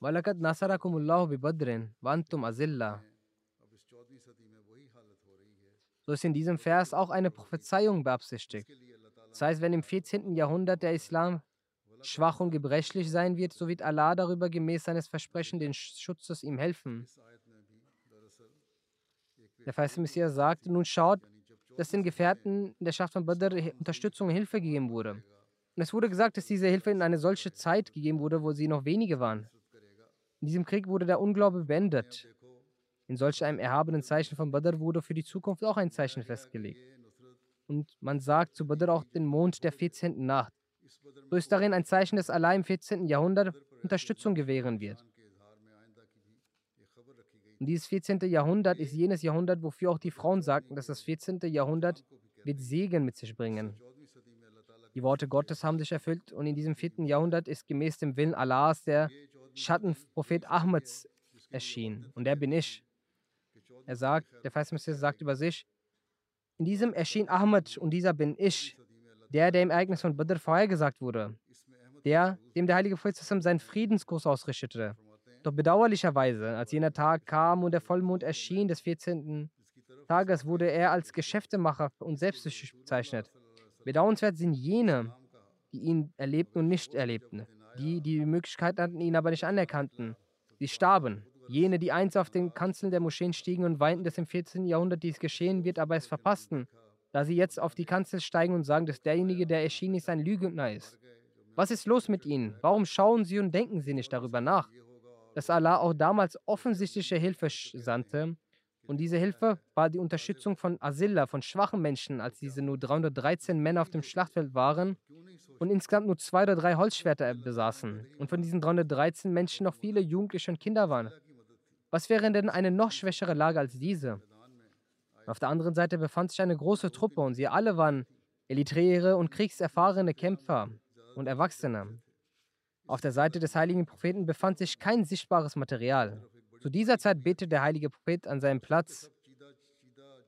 Walakat nasarakumullahu bi badrin, wantum azilla. So ist in diesem Vers auch eine Prophezeiung beabsichtigt. Das heißt, wenn im 14. Jahrhundert der Islam schwach und gebrechlich sein wird, so wird Allah darüber gemäß seines Versprechens den Schutzes ihm helfen. Der Feiste Messias sagte, nun schaut, dass den Gefährten in der Schaft von Badr Unterstützung und Hilfe gegeben wurde. Und es wurde gesagt, dass diese Hilfe in eine solche Zeit gegeben wurde, wo sie noch wenige waren. In diesem Krieg wurde der Unglaube beendet. In solch einem erhabenen Zeichen von Badr wurde für die Zukunft auch ein Zeichen festgelegt. Und man sagt zu Badr auch den Mond der 14. Nacht. So ist darin ein Zeichen, dass Allah im 14. Jahrhundert Unterstützung gewähren wird. Und dieses 14. Jahrhundert ist jenes Jahrhundert, wofür auch die Frauen sagten, dass das 14. Jahrhundert wird Segen mit sich bringen. Die Worte Gottes haben sich erfüllt und in diesem 4. Jahrhundert ist gemäß dem Willen Allahs der Schattenprophet Ahmeds erschienen. Und der bin ich. Er sagt, der Feistmessias sagt über sich, in diesem erschien Ahmed und dieser bin ich, der, der im Ereignis von Badr vorhergesagt wurde, der, dem der heilige Prophet seinen Friedenskurs ausrichtete. Doch bedauerlicherweise, als jener Tag kam und der Vollmond erschien des 14. Tages, wurde er als Geschäftemacher und selbstsüchtig bezeichnet. Bedauernswert sind jene, die ihn erlebten und nicht erlebten, die, die die Möglichkeit hatten, ihn aber nicht anerkannten. Sie starben. Jene, die einst auf den Kanzeln der Moscheen stiegen und weinten, dass im 14. Jahrhundert dies geschehen wird, aber es verpassten da sie jetzt auf die Kanzel steigen und sagen, dass derjenige, der erschienen ist, ein Lügner ist. Was ist los mit ihnen? Warum schauen sie und denken sie nicht darüber nach? Dass Allah auch damals offensichtliche Hilfe sandte. Und diese Hilfe war die Unterstützung von Asilla, von schwachen Menschen, als diese nur 313 Männer auf dem Schlachtfeld waren und insgesamt nur zwei oder drei Holzschwerter besaßen. Und von diesen 313 Menschen noch viele Jugendliche und Kinder waren. Was wäre denn eine noch schwächere Lage als diese? Auf der anderen Seite befand sich eine große Truppe und sie alle waren elitäre und kriegserfahrene Kämpfer und Erwachsene. Auf der Seite des heiligen Propheten befand sich kein sichtbares Material. Zu dieser Zeit betete der heilige Prophet an seinem Platz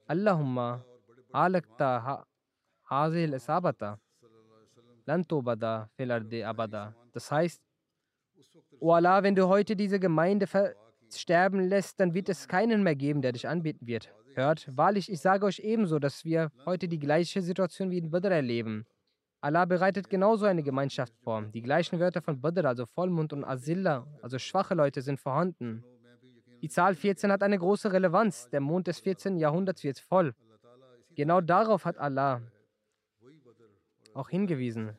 Allahumma alakta hazil esabata lantobada filarde abada. Das heißt, O Allah, wenn du heute diese Gemeinde sterben lässt, dann wird es keinen mehr geben, der dich anbeten wird hört, wahrlich, ich sage euch ebenso, dass wir heute die gleiche Situation wie in Badr erleben. Allah bereitet genauso eine Gemeinschaft vor. Die gleichen Wörter von Badr, also Vollmond und Asilla, also schwache Leute, sind vorhanden. Die Zahl 14 hat eine große Relevanz. Der Mond des 14. Jahrhunderts wird voll. Genau darauf hat Allah auch hingewiesen.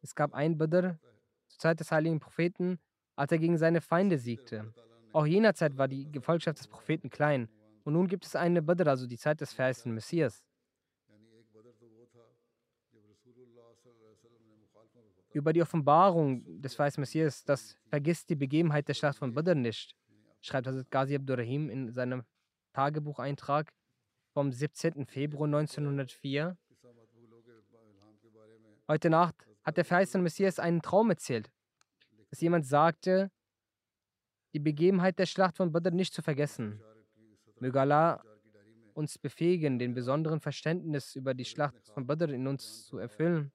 Es gab ein Badr, zur Zeit des heiligen Propheten, als er gegen seine Feinde siegte. Auch jener Zeit war die Gefolgschaft des Propheten klein. Und nun gibt es eine Badr, also die Zeit des verheißenen Messias. Über die Offenbarung des verheißenen Messias, das vergisst die Begebenheit der Schlacht von Badr nicht, schreibt Hazrat Ghazi Abdurrahim in seinem Tagebucheintrag vom 17. Februar 1904. Heute Nacht hat der verheißene Messias einen Traum erzählt, dass jemand sagte, die Begebenheit der Schlacht von Badr nicht zu vergessen. Möge Allah uns befähigen, den besonderen Verständnis über die Schlacht von Badr in uns zu erfüllen.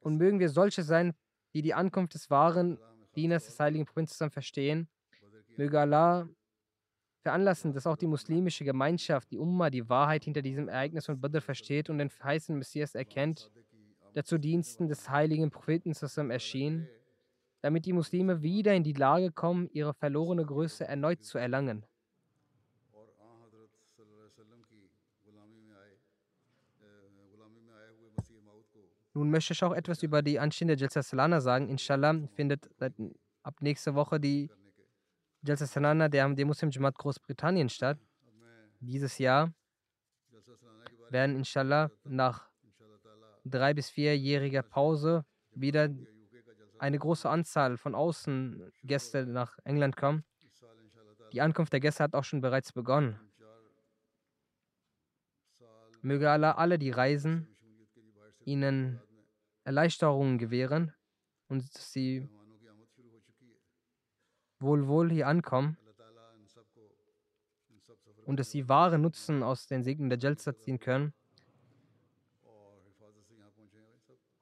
Und mögen wir solche sein, die die Ankunft des wahren Dieners des heiligen Propheten verstehen. Möge Allah veranlassen, dass auch die muslimische Gemeinschaft, die Umma, die Wahrheit hinter diesem Ereignis von Badr versteht und den heißen Messias erkennt, der zu Diensten des heiligen Propheten erschien, damit die Muslime wieder in die Lage kommen, ihre verlorene Größe erneut zu erlangen. Nun möchte ich auch etwas über die anstehende Jalsa Salana sagen. Inshallah findet ab nächster Woche die Jalsa Salana der, Muslim Jamaat Großbritannien statt. Dieses Jahr werden inshallah nach drei- bis vierjähriger Pause wieder eine große Anzahl von Außengästen nach England kommen. Die Ankunft der Gäste hat auch schon bereits begonnen. Möge Allah alle, die reisen, ihnen Erleichterungen gewähren und dass sie wohl wohl hier ankommen und dass sie wahre Nutzen aus den Segnen der Jalsa ziehen können.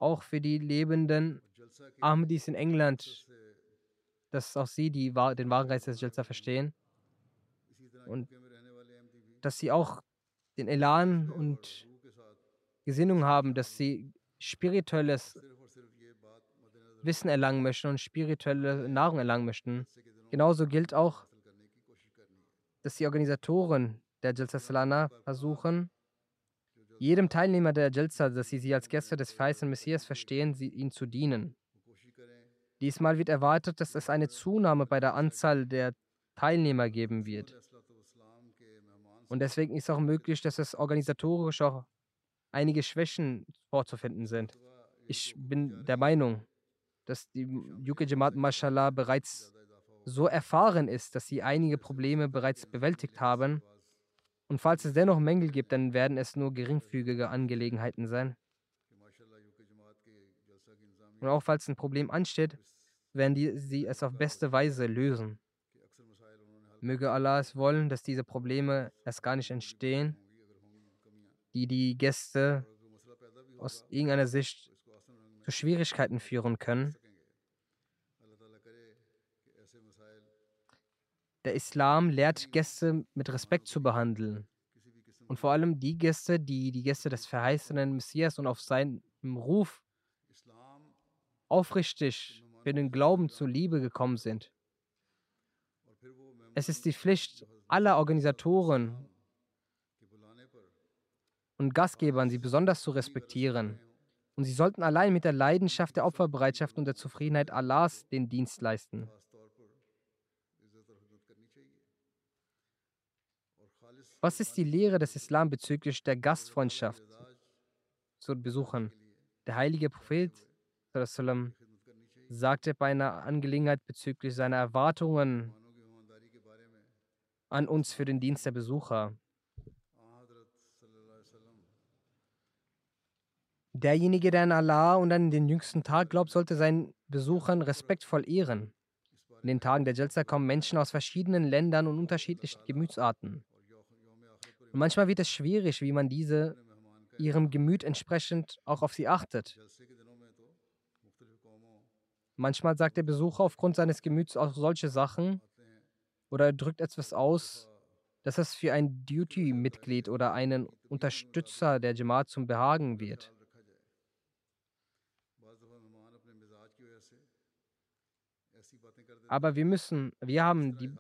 Auch für die lebenden Ahmadis in England, dass auch sie die, den wahren Geist des Jalsa verstehen und dass sie auch den Elan und Gesinnung haben, dass sie spirituelles Wissen erlangen möchten und spirituelle Nahrung erlangen möchten. Genauso gilt auch, dass die Organisatoren der Jalsa Salana versuchen, jedem Teilnehmer der Jalsa, dass sie sie als Gäste des verheißenen Messias verstehen, sie ihnen zu dienen. Diesmal wird erwartet, dass es eine Zunahme bei der Anzahl der Teilnehmer geben wird. Und deswegen ist auch möglich, dass es organisatorisch auch einige Schwächen vorzufinden sind. Ich bin der Meinung, dass die Yuke Jamaat Mashallah bereits so erfahren ist, dass sie einige Probleme bereits bewältigt haben. Und falls es dennoch Mängel gibt, dann werden es nur geringfügige Angelegenheiten sein. Und auch falls ein Problem ansteht, werden die, sie es auf beste Weise lösen. Möge Allah es wollen, dass diese Probleme erst gar nicht entstehen, die die Gäste aus irgendeiner Sicht zu Schwierigkeiten führen können. Der Islam lehrt Gäste mit Respekt zu behandeln. Und vor allem die Gäste, die die Gäste des verheißenen Messias und auf seinen Ruf aufrichtig für den Glauben zur Liebe gekommen sind. Es ist die Pflicht aller Organisatoren und Gastgebern, sie besonders zu respektieren. Und sie sollten allein mit der Leidenschaft der Opferbereitschaft und der Zufriedenheit Allahs den Dienst leisten. Was ist die Lehre des Islam bezüglich der Gastfreundschaft zu Besuchern? Der heilige Prophet sagte bei einer Angelegenheit bezüglich seiner Erwartungen an uns für den Dienst der Besucher. Derjenige, der an Allah und an den jüngsten Tag glaubt, sollte seinen Besuchern respektvoll ehren. In den Tagen der Jalsa kommen Menschen aus verschiedenen Ländern und unterschiedlichen Gemütsarten. Und manchmal wird es schwierig, wie man diese ihrem Gemüt entsprechend auch auf sie achtet. Manchmal sagt der Besucher aufgrund seines Gemüts auch solche Sachen oder er drückt etwas aus, dass es für ein Duty-Mitglied oder einen Unterstützer der Jamaat zum Behagen wird. Aber wir müssen, wir haben die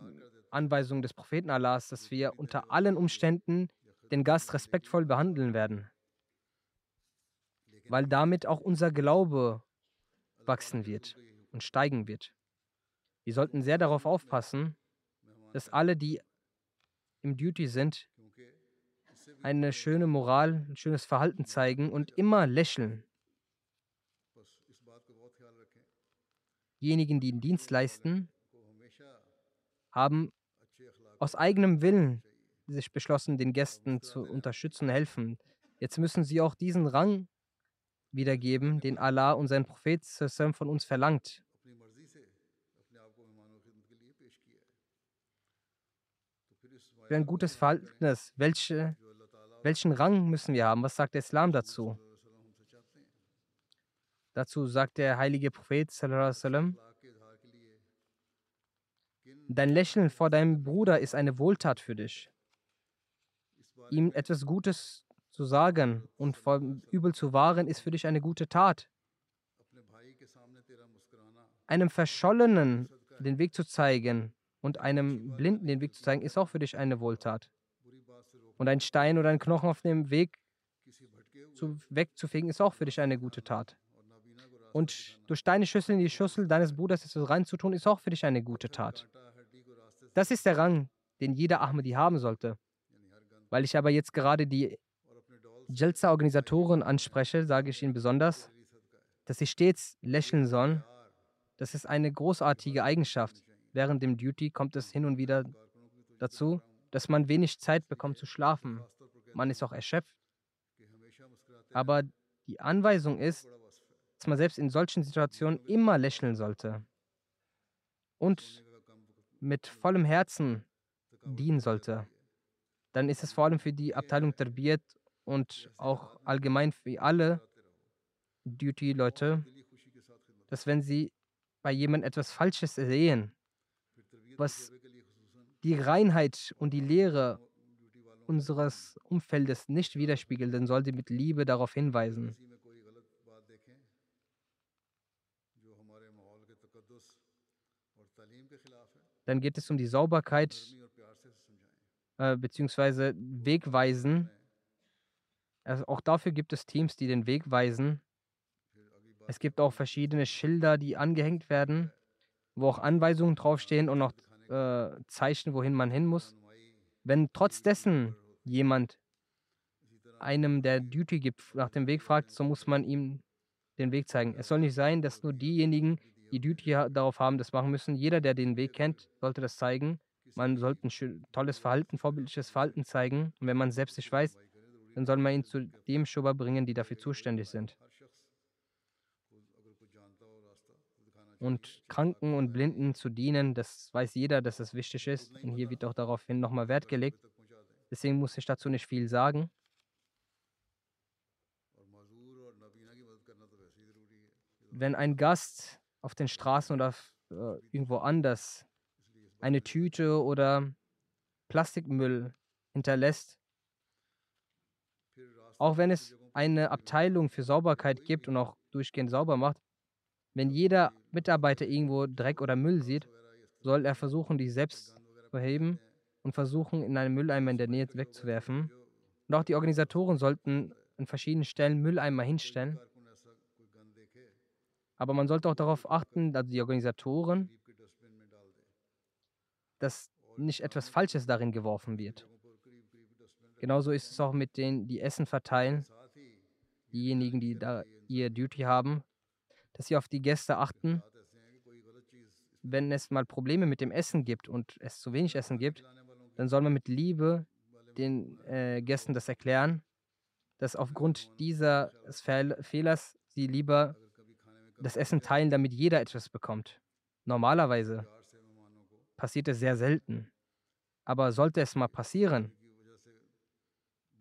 Anweisung des Propheten Allahs, dass wir unter allen Umständen den Gast respektvoll behandeln werden, weil damit auch unser Glaube wachsen wird und steigen wird. Wir sollten sehr darauf aufpassen, dass alle, die im Duty sind, eine schöne Moral, ein schönes Verhalten zeigen und immer lächeln. Diejenigen, die den Dienst leisten, haben aus eigenem Willen sich beschlossen, den Gästen zu unterstützen helfen. Jetzt müssen sie auch diesen Rang wiedergeben, den Allah und sein Prophet von uns verlangt. Für ein gutes Verhältnis, welche, welchen Rang müssen wir haben? Was sagt der Islam dazu? Dazu sagt der heilige Prophet, sallam, dein Lächeln vor deinem Bruder ist eine Wohltat für dich. Ihm etwas Gutes zu sagen und vom Übel zu wahren, ist für dich eine gute Tat. Einem Verschollenen den Weg zu zeigen und einem Blinden den Weg zu zeigen, ist auch für dich eine Wohltat. Und ein Stein oder ein Knochen auf dem Weg zu, wegzufegen, ist auch für dich eine gute Tat. Und durch deine Schüssel in die Schüssel deines Bruders reinzutun, ist auch für dich eine gute Tat. Das ist der Rang, den jeder Ahmadi haben sollte. Weil ich aber jetzt gerade die Jalsa-Organisatoren anspreche, sage ich Ihnen besonders, dass sie stets lächeln sollen. Das ist eine großartige Eigenschaft. Während dem Duty kommt es hin und wieder dazu, dass man wenig Zeit bekommt zu schlafen. Man ist auch erschöpft. Aber die Anweisung ist, dass man selbst in solchen Situationen immer lächeln sollte und mit vollem Herzen dienen sollte. Dann ist es vor allem für die Abteilung Tarbiyat und auch allgemein für alle Duty-Leute, dass wenn sie bei jemandem etwas Falsches sehen, was die Reinheit und die Lehre unseres Umfeldes nicht widerspiegelt, dann soll sie mit Liebe darauf hinweisen. Dann geht es um die Sauberkeit äh, bzw. Wegweisen. Also auch dafür gibt es Teams, die den Weg weisen. Es gibt auch verschiedene Schilder, die angehängt werden, wo auch Anweisungen draufstehen und noch äh, Zeichen, wohin man hin muss. Wenn trotz dessen jemand einem, der Duty gibt, nach dem Weg fragt, so muss man ihm den Weg zeigen. Es soll nicht sein, dass nur diejenigen, die Duty darauf haben, das machen müssen. Jeder, der den Weg kennt, sollte das zeigen. Man sollte ein tolles Verhalten, vorbildliches Verhalten zeigen. Und wenn man selbst nicht weiß, dann soll man ihn zu dem Schuber bringen, die dafür zuständig sind. Und Kranken und Blinden zu dienen, das weiß jeder, dass das wichtig ist. Und hier wird auch daraufhin nochmal Wert gelegt. Deswegen muss ich dazu nicht viel sagen. Wenn ein Gast auf den Straßen oder äh, irgendwo anders eine Tüte oder Plastikmüll hinterlässt, auch wenn es eine Abteilung für Sauberkeit gibt und auch durchgehend sauber macht, wenn jeder Mitarbeiter irgendwo Dreck oder Müll sieht, soll er versuchen, die selbst zu heben und versuchen, in einem Mülleimer in der Nähe wegzuwerfen. Und auch die Organisatoren sollten an verschiedenen Stellen Mülleimer hinstellen. Aber man sollte auch darauf achten, also die Organisatoren, dass nicht etwas Falsches darin geworfen wird. Genauso ist es auch mit denen, die Essen verteilen, diejenigen, die da ihr Duty haben, dass sie auf die Gäste achten. Wenn es mal Probleme mit dem Essen gibt und es zu wenig Essen gibt, dann soll man mit Liebe den äh, Gästen das erklären, dass aufgrund dieses Fehlers sie lieber das Essen teilen, damit jeder etwas bekommt. Normalerweise passiert es sehr selten. Aber sollte es mal passieren,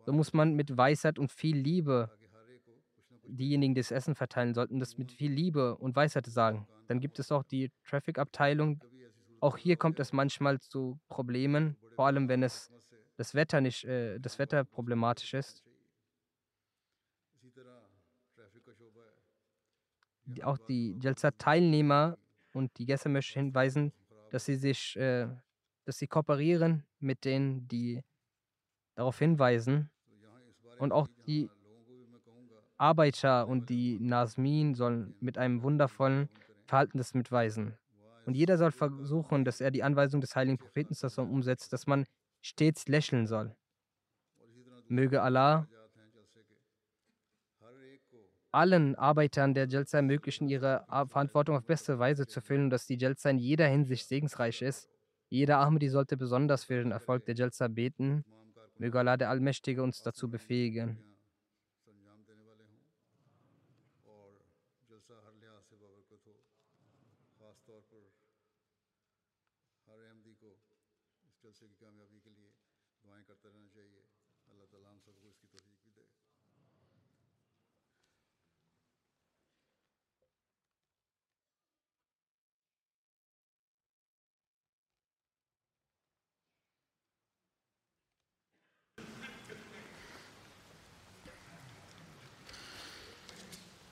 so muss man mit Weisheit und viel Liebe diejenigen, die das Essen verteilen sollten, das mit viel Liebe und Weisheit sagen. Dann gibt es auch die Traffic-Abteilung. Auch hier kommt es manchmal zu Problemen, vor allem wenn es das Wetter nicht, äh, das Wetter problematisch ist. Auch die Jalsa-Teilnehmer und die Gäste möchten hinweisen, dass sie sich, äh, dass sie kooperieren mit denen, die darauf hinweisen. Und auch die Arbeiter und die Nasmin sollen mit einem wundervollen Verhalten mitweisen. Und jeder soll versuchen, dass er die Anweisung des heiligen Propheten umsetzt, dass man stets lächeln soll. Möge Allah allen Arbeitern der Jalsa ermöglichen, ihre Verantwortung auf beste Weise zu erfüllen und dass die Jalsa in jeder Hinsicht segensreich ist. Jeder Ahmadi sollte besonders für den Erfolg der Jalsa beten. Möge Allah der Allmächtige uns dazu befähigen.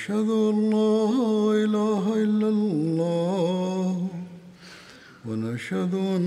أشهد أن لا إله إلا الله ونشهد أن